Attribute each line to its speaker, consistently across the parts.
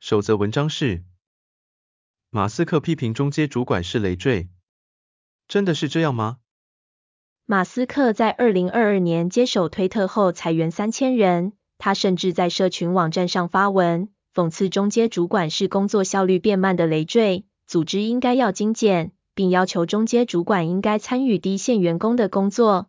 Speaker 1: 首则文章是：马斯克批评中阶主管是累赘，真的是这样吗？
Speaker 2: 马斯克在二零二二年接手推特后裁员三千人，他甚至在社群网站上发文，讽刺中阶主管是工作效率变慢的累赘，组织应该要精简，并要求中阶主管应该参与低线员工的工作。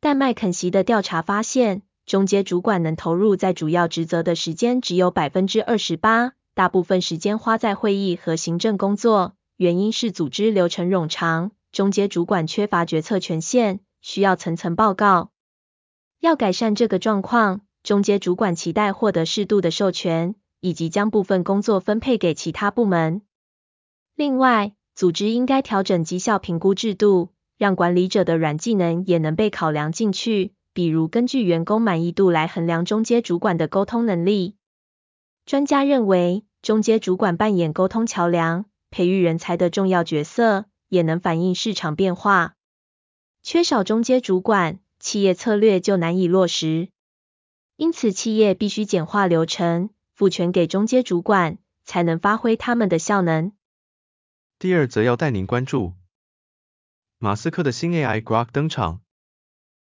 Speaker 2: 但麦肯锡的调查发现，中阶主管能投入在主要职责的时间只有百分之二十八，大部分时间花在会议和行政工作。原因是组织流程冗长，中阶主管缺乏决策权限，需要层层报告。要改善这个状况，中阶主管期待获得适度的授权，以及将部分工作分配给其他部门。另外，组织应该调整绩效评估制度，让管理者的软技能也能被考量进去。比如根据员工满意度来衡量中阶主管的沟通能力。专家认为，中阶主管扮演沟通桥梁、培育人才的重要角色，也能反映市场变化。缺少中阶主管，企业策略就难以落实。因此，企业必须简化流程，赋权给中阶主管，才能发挥他们的效能。
Speaker 1: 第二则要带您关注，马斯克的新 AI Grok 登场。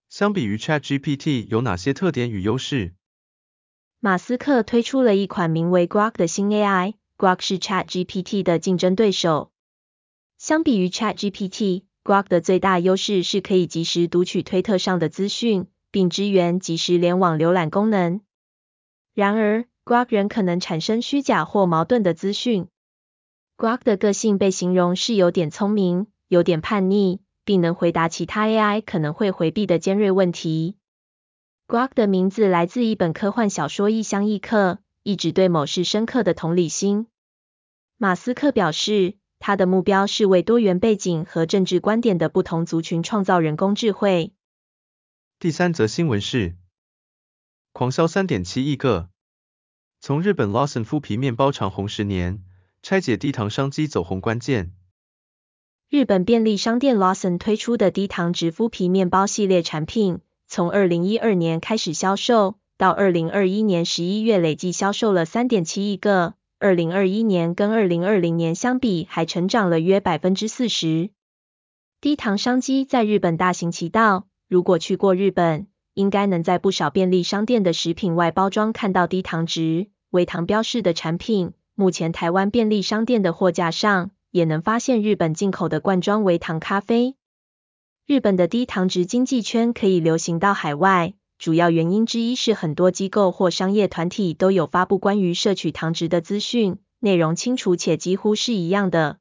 Speaker 1: 相比于 ChatGPT 有哪些特点与优势？
Speaker 2: 马斯克推出了一款名为 Grok 的新 AI，Grok 是 ChatGPT 的竞争对手。相比于 ChatGPT，Grok 的最大优势是可以及时读取推特上的资讯，并支援即时联网浏览功能。然而，Grok 仍可能产生虚假或矛盾的资讯。Grok 的个性被形容是有点聪明，有点叛逆。并能回答其他 AI 可能会回避的尖锐问题。Grok 的名字来自一本科幻小说《异乡异客》，一指对某事深刻的同理心。马斯克表示，他的目标是为多元背景和政治观点的不同族群创造人工智慧。
Speaker 1: 第三则新闻是，狂销三点七亿个，从日本 Lawson 麸皮面包长红十年，拆解低糖商机走红关键。
Speaker 2: 日本便利商店 Lawson 推出的低糖质麸皮面包系列产品，从二零一二年开始销售，到二零二一年十一月累计销售了三点七亿个。二零二一年跟二零二零年相比，还成长了约百分之四十。低糖商机在日本大行其道，如果去过日本，应该能在不少便利商店的食品外包装看到低糖值、微糖标示的产品。目前台湾便利商店的货架上，也能发现日本进口的罐装微糖咖啡。日本的低糖值经济圈可以流行到海外，主要原因之一是很多机构或商业团体都有发布关于摄取糖值的资讯，内容清楚且几乎是一样的。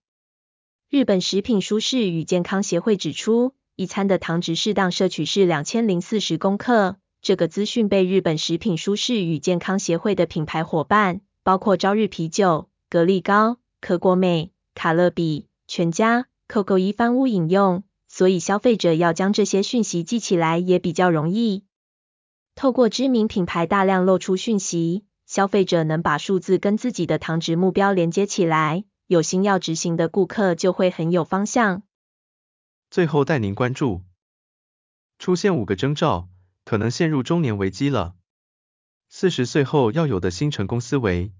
Speaker 2: 日本食品舒适与健康协会指出，一餐的糖值适当摄取是两千零四十公克。这个资讯被日本食品舒适与健康协会的品牌伙伴，包括朝日啤酒、格力高、可果美。卡乐比、全家、COCO 一番屋饮用，所以消费者要将这些讯息记起来也比较容易。透过知名品牌大量露出讯息，消费者能把数字跟自己的糖值目标连接起来，有心要执行的顾客就会很有方向。
Speaker 1: 最后带您关注，出现五个征兆，可能陷入中年危机了。四十岁后要有的新成功思维。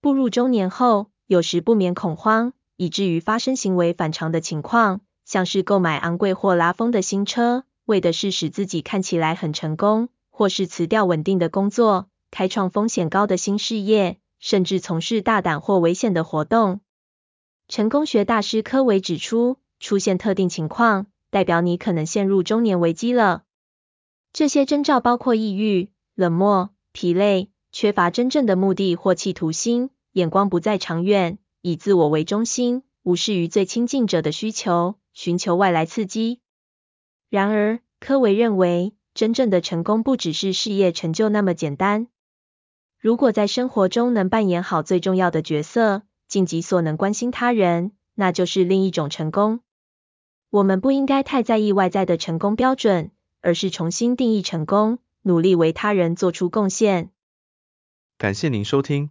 Speaker 2: 步入中年后，有时不免恐慌，以至于发生行为反常的情况，像是购买昂贵或拉风的新车，为的是使自己看起来很成功，或是辞掉稳定的工作，开创风险高的新事业，甚至从事大胆或危险的活动。成功学大师科维指出，出现特定情况，代表你可能陷入中年危机了。这些征兆包括抑郁、冷漠、疲累、缺乏真正的目的或企图心。眼光不再长远，以自我为中心，无视于最亲近者的需求，寻求外来刺激。然而，柯维认为，真正的成功不只是事业成就那么简单。如果在生活中能扮演好最重要的角色，尽己所能关心他人，那就是另一种成功。我们不应该太在意外在的成功标准，而是重新定义成功，努力为他人做出贡献。
Speaker 1: 感谢您收听，